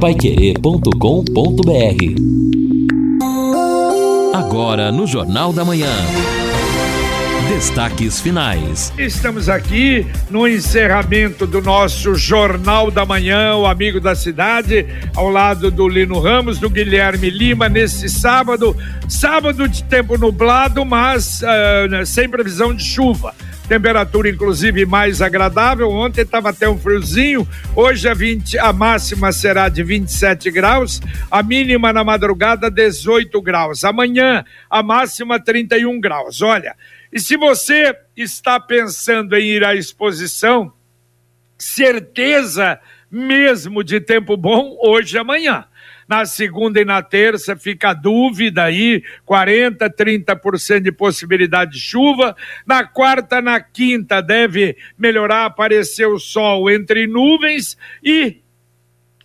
paiquerê.com.br Agora no Jornal da Manhã. Destaques finais. Estamos aqui no encerramento do nosso Jornal da Manhã, o Amigo da Cidade, ao lado do Lino Ramos, do Guilherme Lima, nesse sábado. Sábado de tempo nublado, mas uh, sem previsão de chuva temperatura inclusive mais agradável. Ontem estava até um friozinho, hoje a, 20, a máxima será de 27 graus, a mínima na madrugada 18 graus. Amanhã a máxima 31 graus. Olha, e se você está pensando em ir à exposição, certeza mesmo de tempo bom hoje e amanhã. Na segunda e na terça fica a dúvida aí, 40, 30% de possibilidade de chuva. Na quarta, na quinta deve melhorar, aparecer o sol entre nuvens e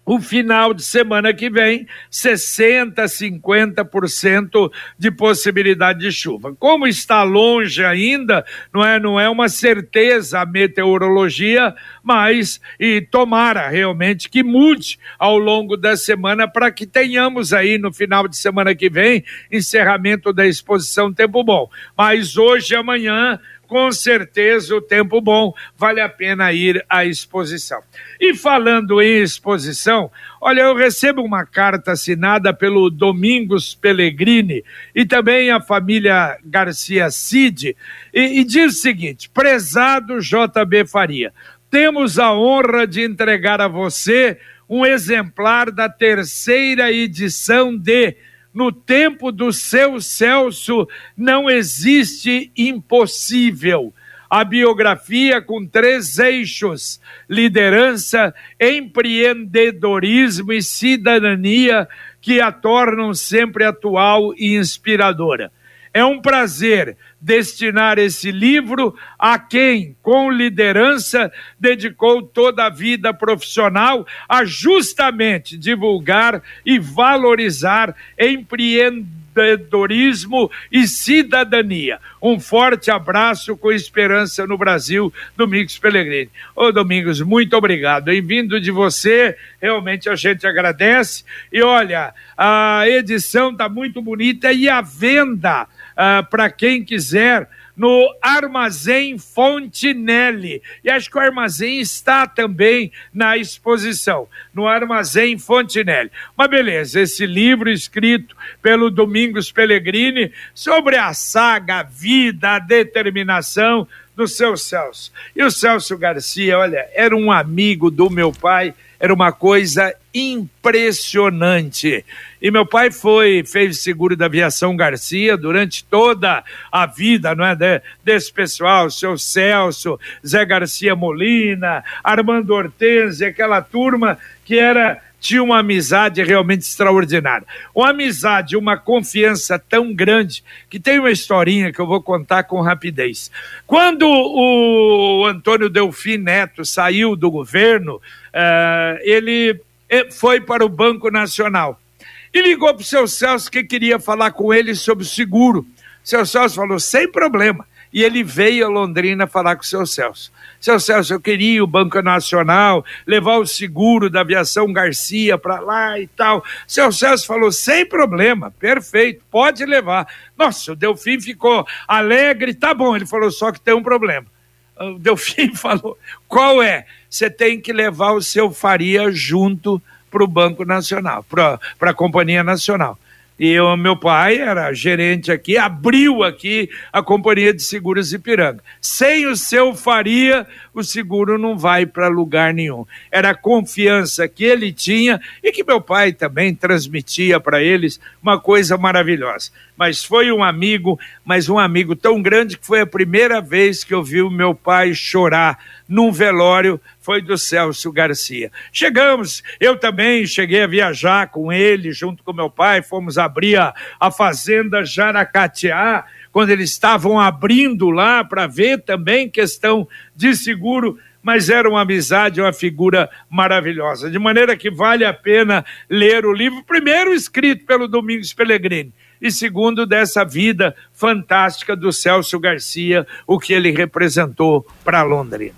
o final de semana que vem, 60%, 50% de possibilidade de chuva. Como está longe ainda, não é, não é uma certeza a meteorologia, mas e tomara realmente que mude ao longo da semana para que tenhamos aí no final de semana que vem encerramento da exposição Tempo Bom. Mas hoje e amanhã com certeza o tempo bom, vale a pena ir à exposição. E falando em exposição, olha, eu recebo uma carta assinada pelo Domingos Pellegrini e também a família Garcia Cid, e, e diz o seguinte: prezado JB Faria, temos a honra de entregar a você um exemplar da terceira edição de no tempo do seu Celso não existe impossível. A biografia com três eixos: liderança, empreendedorismo e cidadania, que a tornam sempre atual e inspiradora. É um prazer destinar esse livro a quem, com liderança, dedicou toda a vida profissional a justamente divulgar e valorizar empreendedorismo e cidadania. Um forte abraço com esperança no Brasil, Domingos Pellegrini. Ô Domingos, muito obrigado. Bem-vindo de você, realmente a gente agradece. E olha, a edição está muito bonita e a venda uh, para quem quiser no Armazém Fontinelli. E acho que o armazém está também na exposição, no Armazém Fontinelli. Mas beleza, esse livro escrito pelo Domingos Pellegrini sobre a saga, a vida, a determinação do seu Celso. E o Celso Garcia, olha, era um amigo do meu pai era uma coisa impressionante. E meu pai foi, fez seguro da aviação Garcia durante toda a vida, não é? De, desse pessoal, seu Celso, Zé Garcia Molina, Armando Hortense, aquela turma que era tinha uma amizade realmente extraordinária. Uma amizade, uma confiança tão grande que tem uma historinha que eu vou contar com rapidez. Quando o Antônio Delfim Neto saiu do governo, uh, ele eh, foi para o Banco Nacional e ligou para o seu Celso que queria falar com ele sobre o seguro. Seu Celso falou: sem problema. E ele veio a Londrina falar com o seu Celso. Seu Celso, eu queria o Banco Nacional, levar o seguro da aviação Garcia para lá e tal. Seu Celso falou: sem problema, perfeito, pode levar. Nossa, o Delfim ficou alegre, tá bom. Ele falou: só que tem um problema. O Delfim falou: qual é? Você tem que levar o seu Faria junto para o Banco Nacional, para a Companhia Nacional. E o meu pai era gerente aqui, abriu aqui a Companhia de Seguros Ipiranga. Sem o seu Faria, o seguro não vai para lugar nenhum. Era a confiança que ele tinha e que meu pai também transmitia para eles, uma coisa maravilhosa. Mas foi um amigo, mas um amigo tão grande que foi a primeira vez que eu vi o meu pai chorar num velório foi do Celso Garcia. Chegamos, eu também cheguei a viajar com ele, junto com meu pai, fomos abrir a, a fazenda Jaracatiá, quando eles estavam abrindo lá para ver também questão de seguro mas era uma amizade, uma figura maravilhosa. De maneira que vale a pena ler o livro, primeiro escrito pelo Domingos Pellegrini, e segundo dessa vida fantástica do Celso Garcia, o que ele representou para Londrina.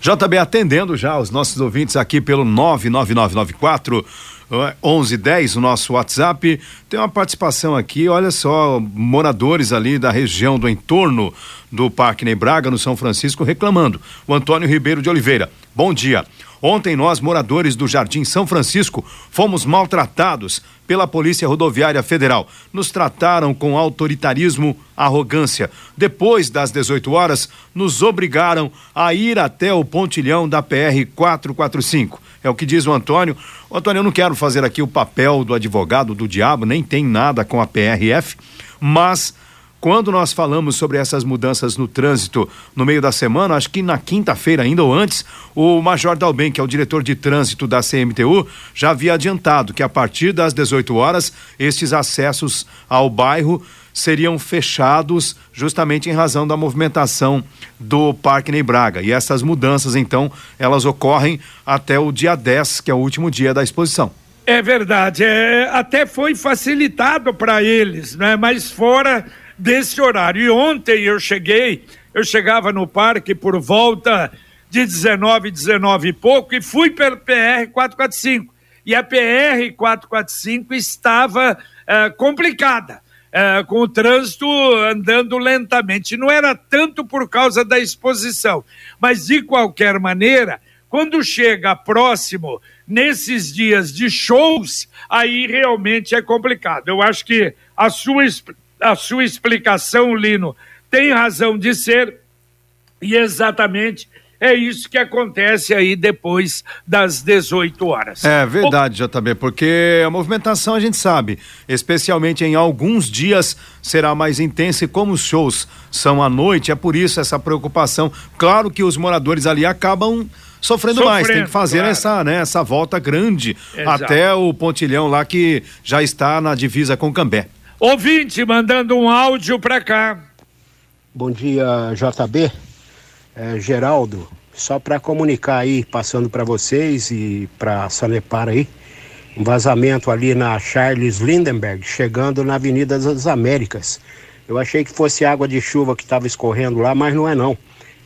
JB atendendo já os nossos ouvintes aqui pelo 99994 1110, o nosso WhatsApp. Tem uma participação aqui, olha só, moradores ali da região do entorno do Parque Ney Braga, no São Francisco, reclamando. O Antônio Ribeiro de Oliveira. Bom dia. Ontem nós, moradores do Jardim São Francisco, fomos maltratados pela Polícia Rodoviária Federal. Nos trataram com autoritarismo, arrogância. Depois das 18 horas, nos obrigaram a ir até o pontilhão da PR 445. É o que diz o Antônio. O Antônio, eu não quero fazer aqui o papel do advogado do diabo, nem tem nada com a PRF, mas quando nós falamos sobre essas mudanças no trânsito no meio da semana, acho que na quinta-feira ainda ou antes, o Major Dalben, que é o diretor de trânsito da CMTU, já havia adiantado que a partir das 18 horas estes acessos ao bairro seriam fechados justamente em razão da movimentação do Parque Ney Braga. E essas mudanças, então, elas ocorrem até o dia 10, que é o último dia da exposição. É verdade, é, até foi facilitado para eles, né? Mas fora desse horário. E ontem eu cheguei, eu chegava no parque por volta de 19, 19 e pouco e fui pelo PR 445. E a PR 445 estava uh, complicada. Uh, com o trânsito andando lentamente. Não era tanto por causa da exposição, mas de qualquer maneira, quando chega próximo, nesses dias de shows, aí realmente é complicado. Eu acho que a sua a sua explicação, Lino, tem razão de ser, e exatamente é isso que acontece aí depois das 18 horas. É verdade. JB, porque a movimentação a gente sabe, especialmente em alguns dias será mais intensa e como os shows são à noite, é por isso essa preocupação. Claro que os moradores ali acabam sofrendo, sofrendo mais, tem que fazer claro. essa, né, essa volta grande Exato. até o pontilhão lá que já está na divisa com Cambé. Ouvinte mandando um áudio para cá. Bom dia, JB. É, Geraldo, só para comunicar aí, passando para vocês e para Sanepar aí, um vazamento ali na Charles Lindenberg, chegando na Avenida das Américas. Eu achei que fosse água de chuva que estava escorrendo lá, mas não é não.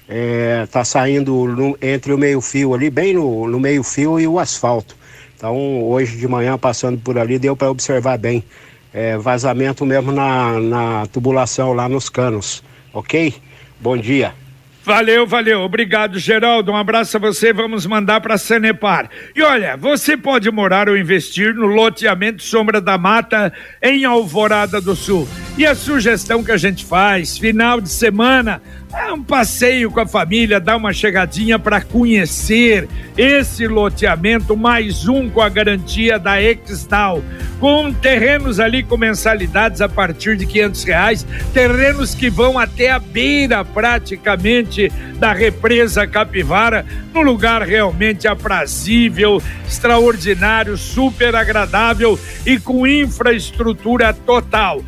É, tá saindo no, entre o meio-fio ali, bem no, no meio-fio e o asfalto. Então, hoje de manhã, passando por ali, deu para observar bem é, vazamento mesmo na, na tubulação lá nos canos, ok? Bom dia. Valeu, valeu. Obrigado, Geraldo. Um abraço a você. Vamos mandar para Sanepar. E olha, você pode morar ou investir no loteamento Sombra da Mata em Alvorada do Sul. E a sugestão que a gente faz, final de semana, é um passeio com a família, dar uma chegadinha para conhecer esse loteamento, mais um com a garantia da Extal, com terrenos ali com mensalidades a partir de quinhentos reais, terrenos que vão até a beira praticamente da represa Capivara, num lugar realmente aprazível, extraordinário, super agradável e com infraestrutura total.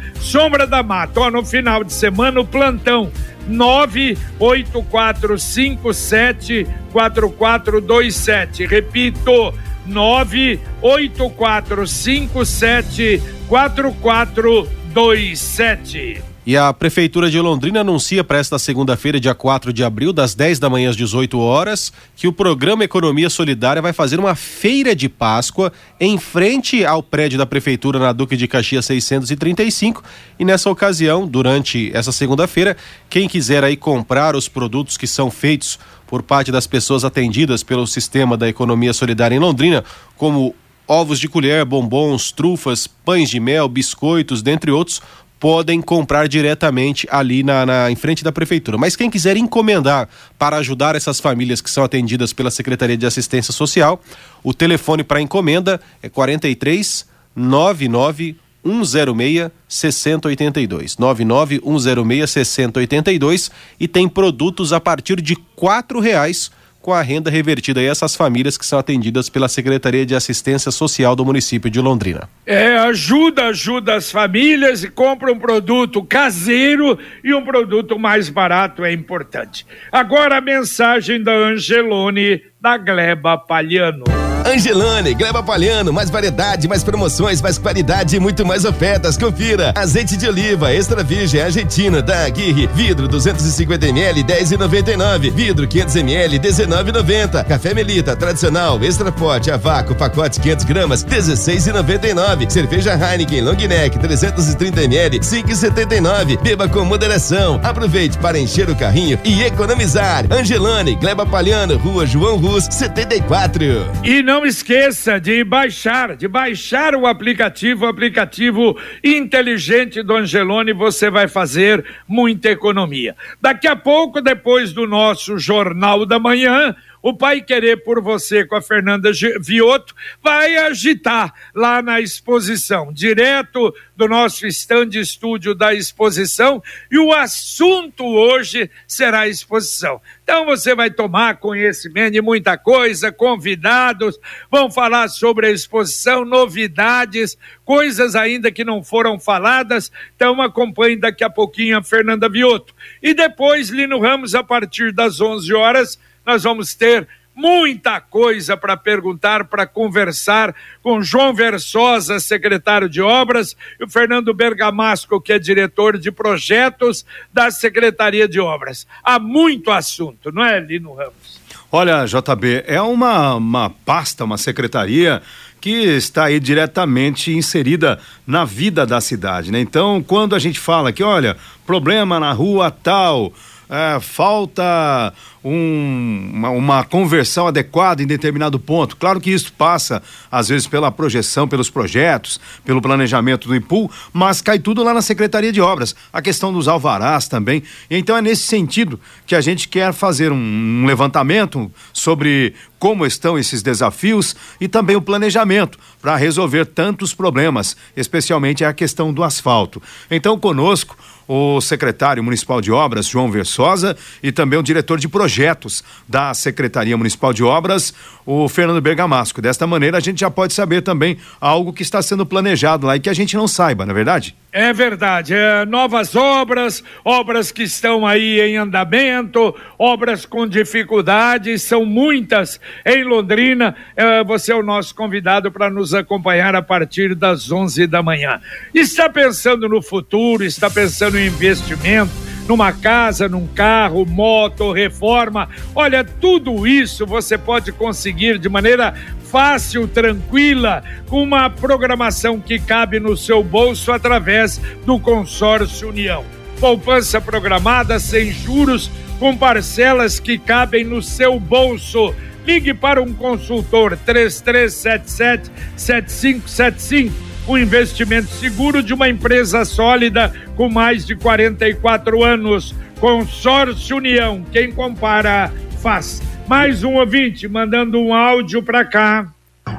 Sombra da Mata, ó, no final de semana o plantão 984574427. Repito, 984574427. E a Prefeitura de Londrina anuncia para esta segunda-feira, dia 4 de abril, das 10 da manhã às 18 horas, que o programa Economia Solidária vai fazer uma feira de Páscoa em frente ao prédio da Prefeitura na Duque de Caxias 635. E nessa ocasião, durante essa segunda-feira, quem quiser aí comprar os produtos que são feitos por parte das pessoas atendidas pelo sistema da Economia Solidária em Londrina, como ovos de colher, bombons, trufas, pães de mel, biscoitos, dentre outros, podem comprar diretamente ali na, na, em frente da prefeitura. Mas quem quiser encomendar para ajudar essas famílias que são atendidas pela Secretaria de Assistência Social, o telefone para encomenda é 43 99 106 6082 99 106 6082 e tem produtos a partir de quatro reais com a renda revertida a essas famílias que são atendidas pela Secretaria de Assistência Social do município de Londrina. É, ajuda, ajuda as famílias e compra um produto caseiro e um produto mais barato é importante. Agora a mensagem da Angelone da Gleba Palhano. Angelone, Gleba Palhano, mais variedade, mais promoções, mais qualidade e muito mais ofertas. Confira. Azeite de oliva extra virgem argentina da Aguirre, vidro 250 ml 10,99, vidro 500 ml 19,90. Café Melita tradicional extra forte a vácuo pacote 500 gramas 16,99. Cerveja Heineken Long Neck 330 ml 5,79. Beba com moderação. Aproveite para encher o carrinho e economizar. Angelone, Gleba Palhano, Rua João Rus 74. E não não esqueça de baixar, de baixar o aplicativo, o aplicativo inteligente do Angelone, você vai fazer muita economia. Daqui a pouco, depois do nosso Jornal da Manhã, o Pai Querer por Você com a Fernanda Vioto vai agitar lá na exposição, direto do nosso stand estúdio da exposição, e o assunto hoje será a exposição. Então você vai tomar conhecimento de muita coisa, convidados vão falar sobre a exposição, novidades, coisas ainda que não foram faladas. Então acompanhe daqui a pouquinho a Fernanda Vioto. E depois, Lino Ramos, a partir das 11 horas, nós vamos ter muita coisa para perguntar, para conversar com João Versosa, secretário de Obras, e o Fernando Bergamasco, que é diretor de projetos da Secretaria de Obras. Há muito assunto, não é, Lino Ramos? Olha, JB, é uma, uma pasta, uma secretaria que está aí diretamente inserida na vida da cidade, né? Então, quando a gente fala que, olha, problema na rua tal, é, falta um, uma, uma, conversão adequada em determinado ponto. Claro que isso passa, às vezes, pela projeção, pelos projetos, pelo planejamento do IMPUL, mas cai tudo lá na Secretaria de Obras. A questão dos alvarás também. Então é nesse sentido que a gente quer fazer um, um levantamento sobre como estão esses desafios e também o planejamento para resolver tantos problemas, especialmente a questão do asfalto. Então, conosco, o secretário municipal de obras, João Versosa, e também o diretor de projetos da Secretaria Municipal de Obras, o Fernando Bergamasco. Desta maneira, a gente já pode saber também algo que está sendo planejado lá e que a gente não saiba, não é verdade? É verdade. É, novas obras, obras que estão aí em andamento, obras com dificuldades, são muitas em Londrina. É, você é o nosso convidado para nos acompanhar a partir das 11 da manhã. Está pensando no futuro, está pensando em investimento numa casa, num carro, moto, reforma. Olha, tudo isso você pode conseguir de maneira fácil, tranquila, com uma programação que cabe no seu bolso através do Consórcio União. Poupança programada sem juros, com parcelas que cabem no seu bolso. Ligue para um consultor 3377 7575 um investimento seguro de uma empresa sólida com mais de 44 anos. Consórcio União, quem compara faz. Mais um ouvinte mandando um áudio para cá.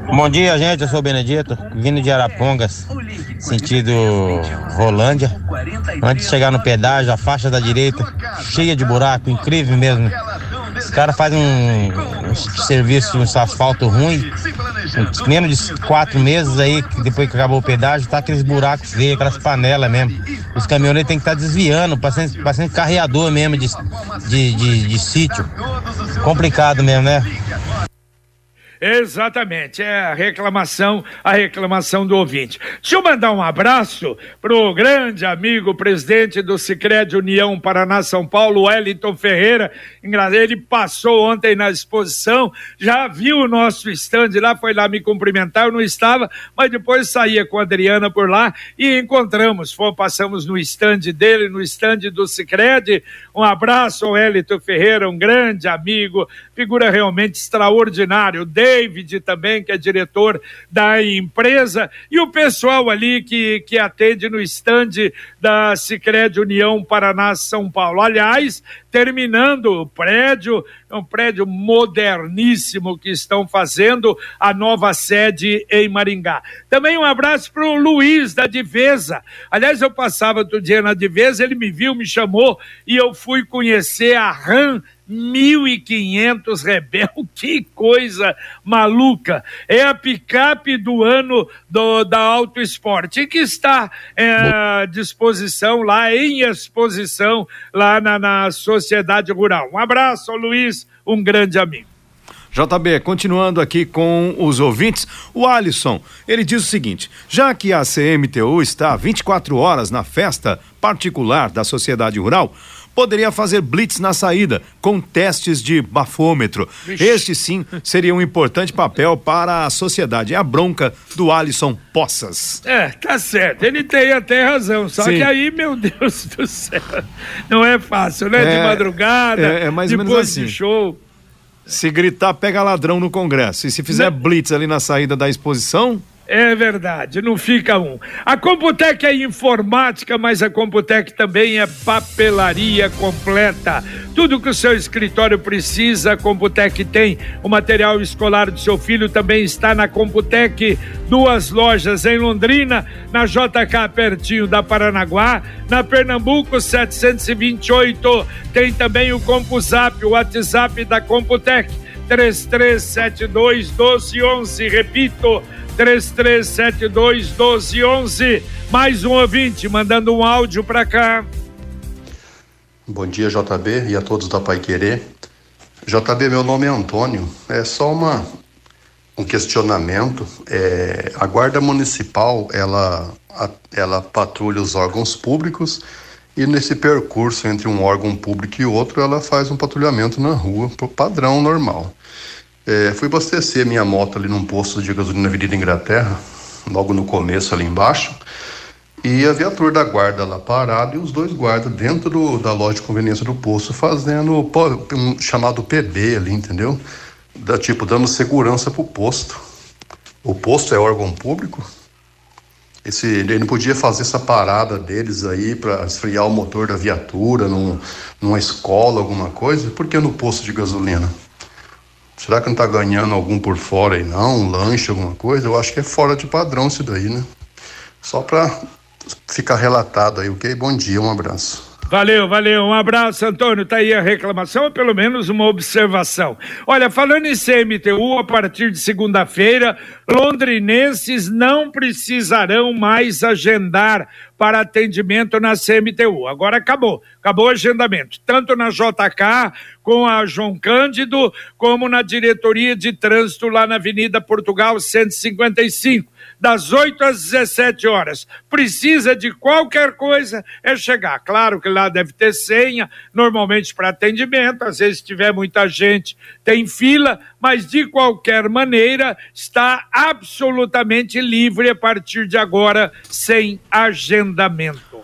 Bom dia, gente. Eu sou o Benedito, vindo de Arapongas, sentido Rolândia. Antes de chegar no pedágio, a faixa da direita cheia de buraco, incrível mesmo. Os caras fazem um, um serviço, um asfalto ruim, menos de quatro meses aí, depois que acabou o pedágio, tá aqueles buracos feios, aquelas panelas mesmo. Os caminhoneiros têm que estar tá desviando, parecendo, parecendo carreador mesmo de, de, de, de sítio. Complicado mesmo, né? Exatamente, é a reclamação, a reclamação do ouvinte. Deixa eu mandar um abraço pro grande amigo, presidente do Sicredi União Paraná São Paulo, Wellington Ferreira. Ele passou ontem na exposição, já viu o nosso stand lá, foi lá me cumprimentar, eu não estava, mas depois saía com a Adriana por lá e encontramos, fomos, passamos no stand dele, no stand do Sicredi. Um abraço ao Wellington Ferreira, um grande amigo, figura realmente extraordinária. David também, que é diretor da empresa, e o pessoal ali que, que atende no estande da Sicredi União Paraná São Paulo. Aliás, terminando o prédio, é um prédio moderníssimo que estão fazendo a nova sede em Maringá. Também um abraço para o Luiz da Divesa. Aliás, eu passava outro dia na Divesa, ele me viu, me chamou e eu fui conhecer a RAM 1.500 Rebel, que coisa maluca! É a picape do ano do, da Auto Esporte, que está é, à disposição lá, em exposição lá na, na Sociedade Rural. Um abraço, Luiz, um grande amigo. JB, continuando aqui com os ouvintes, o Alisson, ele diz o seguinte: já que a CMTU está 24 horas na festa particular da sociedade rural, poderia fazer blitz na saída, com testes de bafômetro. Vixe. Este sim seria um importante papel para a sociedade. É a bronca do Alisson Poças. É, tá certo. Ele tem até razão. Só sim. que aí, meu Deus do céu, não é fácil, né? É, de madrugada, é, é mais ou menos assim. de show. Se gritar, pega ladrão no Congresso. E se fizer não. blitz ali na saída da exposição. É verdade, não fica um. A Computec é informática, mas a Computec também é papelaria completa. Tudo que o seu escritório precisa, a Computec tem. O material escolar do seu filho também está na Computec. Duas lojas em Londrina, na JK pertinho da Paranaguá, na Pernambuco 728. Tem também o CompuZap, o WhatsApp da Computec. 3372 1211, repito, 3372 1211. Mais um ouvinte mandando um áudio para cá. Bom dia, JB, e a todos da Pai Querer. JB, meu nome é Antônio. É só uma um questionamento. É, a Guarda Municipal, ela, ela patrulha os órgãos públicos e nesse percurso entre um órgão público e outro, ela faz um patrulhamento na rua, padrão normal. É, fui abastecer minha moto ali num posto de gasolina na Avenida Inglaterra, logo no começo ali embaixo, e a viatura da guarda lá parada e os dois guardas dentro do, da loja de conveniência do posto fazendo um chamado PB ali, entendeu? Da, tipo, dando segurança pro posto. O posto é órgão público. Esse, ele não podia fazer essa parada deles aí para esfriar o motor da viatura num, numa escola, alguma coisa, por que no posto de gasolina? Será que não está ganhando algum por fora aí não? Um lanche, alguma coisa? Eu acho que é fora de padrão isso daí, né? Só para ficar relatado aí, ok? Bom dia, um abraço. Valeu, valeu. Um abraço, Antônio. Tá aí a reclamação, ou pelo menos uma observação. Olha, falando em CMTU, a partir de segunda-feira, londrinenses não precisarão mais agendar para atendimento na CMTU. Agora acabou, acabou o agendamento, tanto na JK, com a João Cândido, como na diretoria de trânsito lá na Avenida Portugal 155 das 8 às 17 horas. Precisa de qualquer coisa, é chegar. Claro que lá deve ter senha, normalmente para atendimento, às vezes se tiver muita gente, tem fila, mas de qualquer maneira está absolutamente livre a partir de agora, sem agendamento.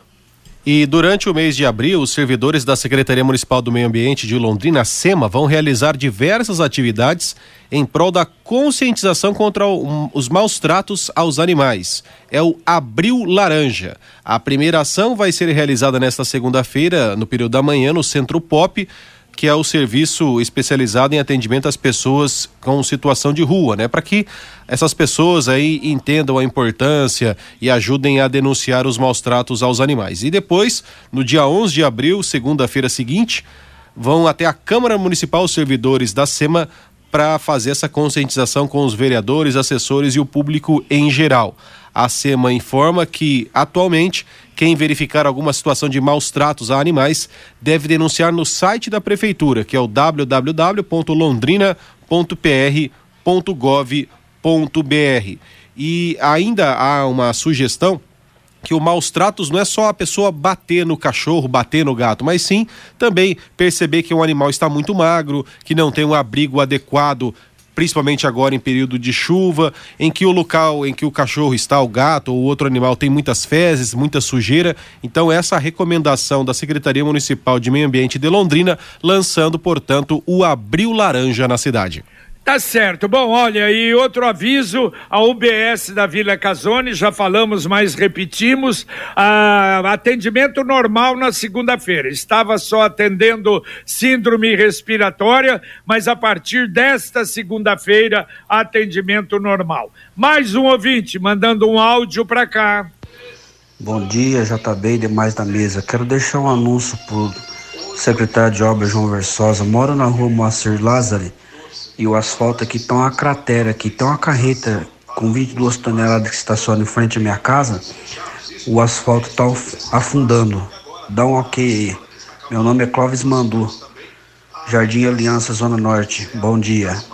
E durante o mês de abril, os servidores da Secretaria Municipal do Meio Ambiente de Londrina, SEMA, vão realizar diversas atividades em prol da conscientização contra os maus tratos aos animais. É o Abril Laranja. A primeira ação vai ser realizada nesta segunda-feira, no período da manhã, no Centro Pop que é o serviço especializado em atendimento às pessoas com situação de rua, né? Para que essas pessoas aí entendam a importância e ajudem a denunciar os maus tratos aos animais. E depois, no dia 11 de abril, segunda-feira seguinte, vão até a Câmara Municipal os servidores da SEMA para fazer essa conscientização com os vereadores, assessores e o público em geral. A SEMA informa que, atualmente, quem verificar alguma situação de maus tratos a animais deve denunciar no site da Prefeitura, que é o www.londrina.pr.gov.br. E ainda há uma sugestão que o maus tratos não é só a pessoa bater no cachorro, bater no gato, mas sim também perceber que um animal está muito magro, que não tem um abrigo adequado principalmente agora em período de chuva, em que o local em que o cachorro está, o gato ou outro animal tem muitas fezes, muita sujeira. Então essa recomendação da Secretaria Municipal de Meio Ambiente de Londrina, lançando, portanto, o Abril Laranja na cidade. Tá certo. Bom, olha, e outro aviso, a UBS da Vila Casone, já falamos, mas repetimos, atendimento normal na segunda-feira. Estava só atendendo síndrome respiratória, mas a partir desta segunda-feira, atendimento normal. Mais um ouvinte mandando um áudio para cá. Bom dia, JB e demais da mesa. Quero deixar um anúncio pro secretário de obras João Versosa. Moro na rua Moacir Lázaro e o asfalto aqui tá uma cratera aqui, tá uma carreta com 22 toneladas que estaciona em frente à minha casa, o asfalto tá afundando. Dá um ok aí. Meu nome é Clóvis Mandu, Jardim Aliança, Zona Norte. Bom dia.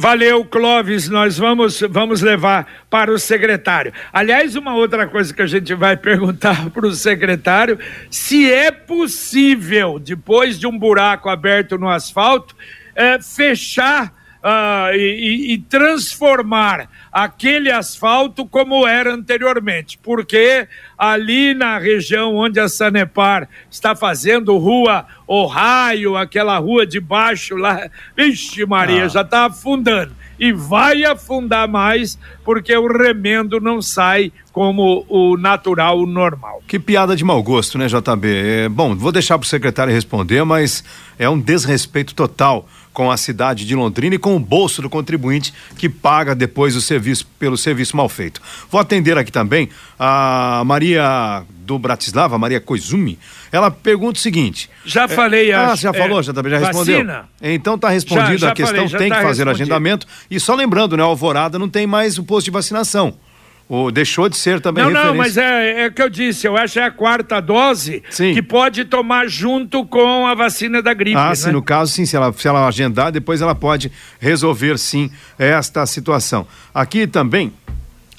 Valeu, Clóvis. Nós vamos, vamos levar para o secretário. Aliás, uma outra coisa que a gente vai perguntar para o secretário: se é possível, depois de um buraco aberto no asfalto, é, fechar uh, e, e, transformar aquele asfalto como era anteriormente, porque ali na região onde a Sanepar está fazendo rua o raio, aquela rua de baixo lá, vixe Maria, ah. já está afundando e vai afundar mais porque o remendo não sai como o natural, o normal. Que piada de mau gosto, né, JB? É, bom, vou deixar para o secretário responder, mas é um desrespeito total com a cidade de Londrina e com o bolso do contribuinte que paga depois o serviço pelo serviço mal feito. Vou atender aqui também a Maria do Bratislava, Maria Koizumi. Ela pergunta o seguinte: Já é, falei, Ah, já falou, é, já, já respondeu. Vacina? Então tá respondida já, já a questão, falei, tem tá que fazer agendamento. E só lembrando, né, Alvorada não tem mais o posto de vacinação. O, deixou de ser também Não, referência. não, mas é, é o que eu disse, eu acho que é a quarta dose sim. que pode tomar junto com a vacina da gripe. Ah, né? sim, no caso, sim, se ela, se ela agendar, depois ela pode resolver, sim, esta situação. Aqui também,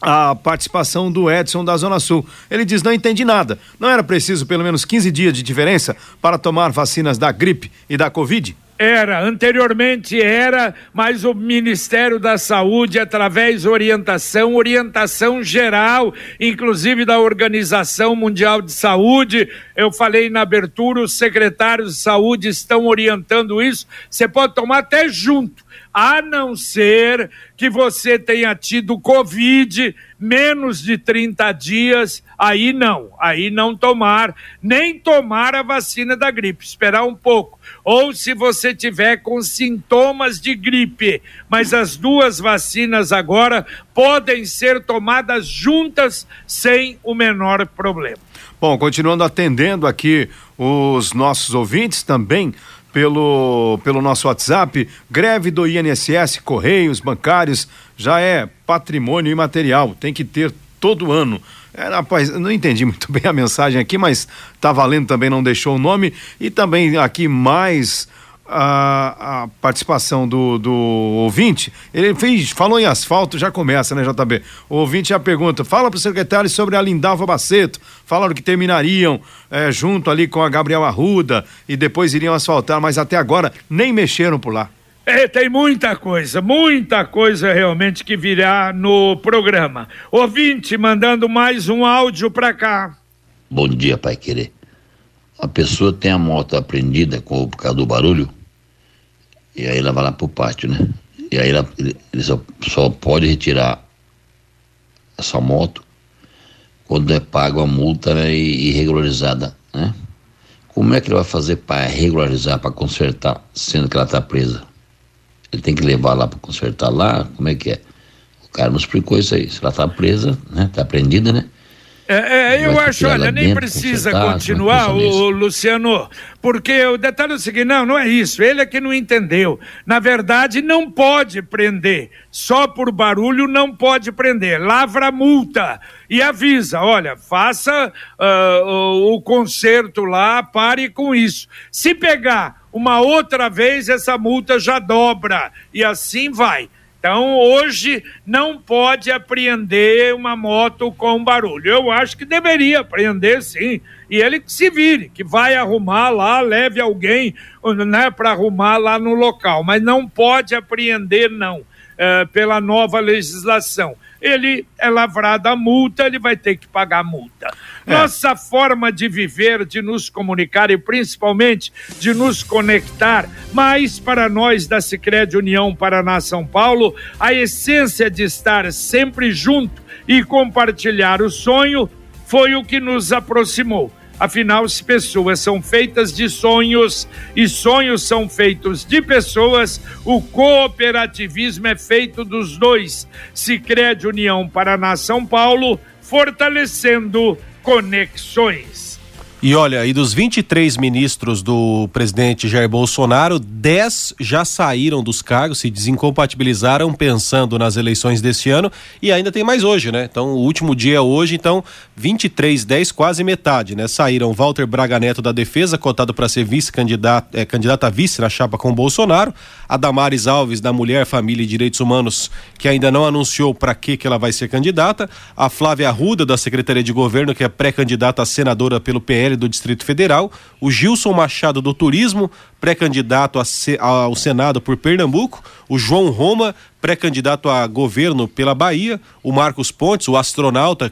a participação do Edson da Zona Sul. Ele diz: não entendi nada. Não era preciso pelo menos 15 dias de diferença para tomar vacinas da gripe e da Covid? Era, anteriormente era, mas o Ministério da Saúde, através de orientação, orientação geral, inclusive da Organização Mundial de Saúde, eu falei na abertura, os secretários de saúde estão orientando isso. Você pode tomar até junto, a não ser que você tenha tido Covid menos de 30 dias, aí não, aí não tomar, nem tomar a vacina da gripe, esperar um pouco ou se você tiver com sintomas de gripe. Mas as duas vacinas agora podem ser tomadas juntas sem o menor problema. Bom, continuando atendendo aqui os nossos ouvintes também pelo, pelo nosso WhatsApp, greve do INSS, Correios, bancários, já é patrimônio imaterial, tem que ter todo ano. É, rapaz, não entendi muito bem a mensagem aqui, mas tá valendo também, não deixou o nome. E também aqui mais a, a participação do, do ouvinte. Ele fez, falou em asfalto, já começa, né, JB? O ouvinte já pergunta: fala para o secretário sobre a Lindalva Baceto. Falaram que terminariam é, junto ali com a Gabriel Arruda e depois iriam asfaltar, mas até agora nem mexeram por lá. É, tem muita coisa, muita coisa realmente que virá no programa. Ouvinte, mandando mais um áudio para cá. Bom dia, Pai Querer. A pessoa tem a moto apreendida com, por causa do barulho, e aí ela vai lá pro pátio, né? E aí ela, ele, só, só pode retirar essa moto quando é pago a multa né, e, e regularizada, né? Como é que ele vai fazer para regularizar, para consertar, sendo que ela está presa? Ele tem que levar lá para consertar lá? Como é que é? O cara não explicou isso aí. Se ela está presa, né? Está prendida, né? É, é, eu acho, olha, nem precisa continuar, o, Luciano, porque o detalhe é o seguinte, não, não é isso, ele é que não entendeu. Na verdade, não pode prender, só por barulho não pode prender, lavra multa e avisa, olha, faça uh, o, o conserto lá, pare com isso. Se pegar uma outra vez, essa multa já dobra, e assim vai. Então, hoje não pode apreender uma moto com barulho. Eu acho que deveria apreender sim. E ele que se vire, que vai arrumar lá, leve alguém né, para arrumar lá no local. Mas não pode apreender, não, é, pela nova legislação ele é lavrado a multa, ele vai ter que pagar a multa. É. Nossa forma de viver, de nos comunicar e principalmente de nos conectar, mais para nós da Sicredi União Paraná São Paulo, a essência de estar sempre junto e compartilhar o sonho foi o que nos aproximou Afinal, se pessoas são feitas de sonhos e sonhos são feitos de pessoas, o cooperativismo é feito dos dois. Se crede União Paraná São Paulo, fortalecendo conexões. E olha, e dos 23 ministros do presidente Jair Bolsonaro, 10 já saíram dos cargos, se desincompatibilizaram pensando nas eleições deste ano e ainda tem mais hoje, né? Então, o último dia é hoje, então 23, 10, quase metade, né? Saíram Walter Braga Neto da Defesa, cotado para ser vice-candidato, é, candidato a vice na chapa com Bolsonaro, a Damares Alves da Mulher, Família e Direitos Humanos, que ainda não anunciou para que que ela vai ser candidata, a Flávia Arruda da Secretaria de Governo, que é pré-candidata a senadora pelo PL do Distrito Federal, o Gilson Machado do Turismo, pré-candidato ao Senado por Pernambuco, o João Roma, pré-candidato a governo pela Bahia, o Marcos Pontes, o astronauta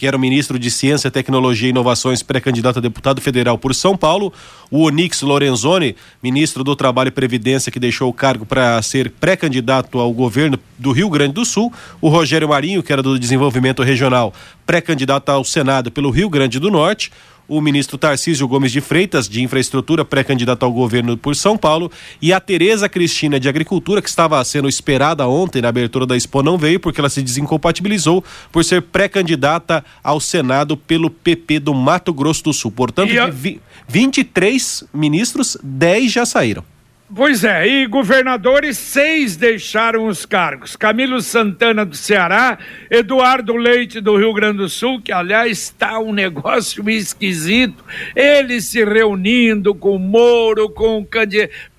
que era o ministro de Ciência, Tecnologia e Inovações, pré-candidato a deputado federal por São Paulo, o Onix Lorenzoni, ministro do Trabalho e Previdência, que deixou o cargo para ser pré-candidato ao governo do Rio Grande do Sul, o Rogério Marinho, que era do Desenvolvimento Regional, pré-candidato ao Senado pelo Rio Grande do Norte, o ministro Tarcísio Gomes de Freitas, de Infraestrutura, pré-candidato ao governo por São Paulo, e a Tereza Cristina, de Agricultura, que estava sendo esperada ontem na abertura da Expo, não veio porque ela se desincompatibilizou por ser pré-candidata ao Senado pelo PP do Mato Grosso do Sul. Portanto, de 23 ministros, 10 já saíram. Pois é, e governadores, seis deixaram os cargos. Camilo Santana do Ceará, Eduardo Leite do Rio Grande do Sul, que aliás está um negócio esquisito, ele se reunindo com Moro, com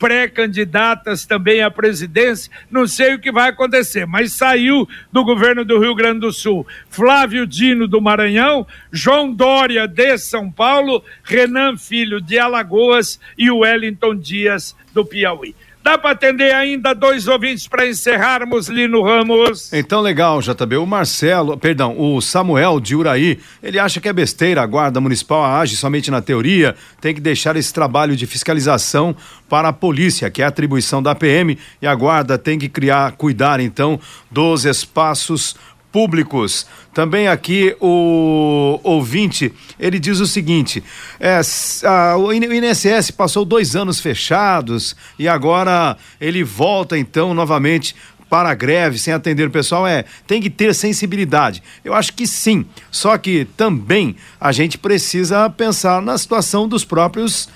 pré-candidatas também à presidência, não sei o que vai acontecer, mas saiu do governo do Rio Grande do Sul. Flávio Dino do Maranhão, João Dória de São Paulo, Renan Filho de Alagoas e Wellington Dias do Piauí. Dá para atender ainda dois ouvintes para encerrarmos, Lino Ramos? Então, legal, JB. O Marcelo, perdão, o Samuel de Uraí, ele acha que é besteira, a Guarda Municipal age somente na teoria, tem que deixar esse trabalho de fiscalização para a polícia, que é a atribuição da PM, e a Guarda tem que criar, cuidar então dos espaços públicos. Também aqui o ouvinte, ele diz o seguinte: é, a, o INSS passou dois anos fechados e agora ele volta então novamente para a greve sem atender o pessoal é tem que ter sensibilidade. Eu acho que sim. Só que também a gente precisa pensar na situação dos próprios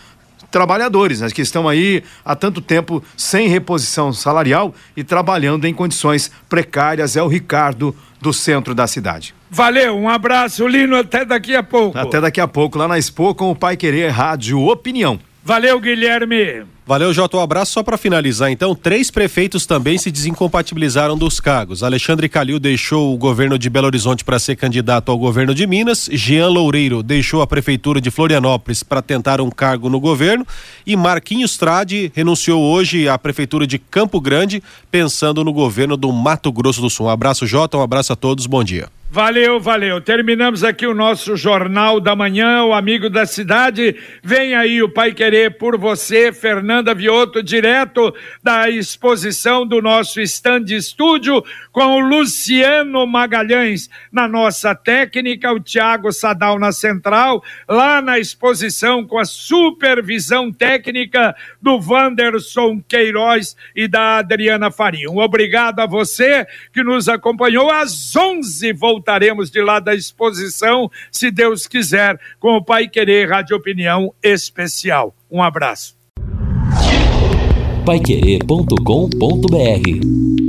trabalhadores, né, que estão aí há tanto tempo sem reposição salarial e trabalhando em condições precárias. É o Ricardo do centro da cidade. Valeu, um abraço, Lino, até daqui a pouco. Até daqui a pouco, lá na Expo com o Pai Querer Rádio Opinião. Valeu, Guilherme. Valeu, Jota. Um abraço. Só para finalizar, então, três prefeitos também se desincompatibilizaram dos cargos. Alexandre Calil deixou o governo de Belo Horizonte para ser candidato ao governo de Minas. Jean Loureiro deixou a prefeitura de Florianópolis para tentar um cargo no governo. E Marquinhos Trade renunciou hoje à prefeitura de Campo Grande, pensando no governo do Mato Grosso do Sul. Um abraço, Jota. Um abraço a todos. Bom dia. Valeu, valeu. Terminamos aqui o nosso Jornal da Manhã, o Amigo da Cidade. Vem aí o Pai Querer por você, Fernanda Vioto, direto da exposição do nosso stand estúdio, com o Luciano Magalhães na nossa técnica, o Tiago Sadal na central, lá na exposição com a supervisão técnica do Wanderson Queiroz e da Adriana Faria. Um obrigado a você que nos acompanhou às 11 voltando voltaremos de lá da exposição, se Deus quiser, com o Pai Querer Rádio Opinião Especial. Um abraço. Paiquerê.com.br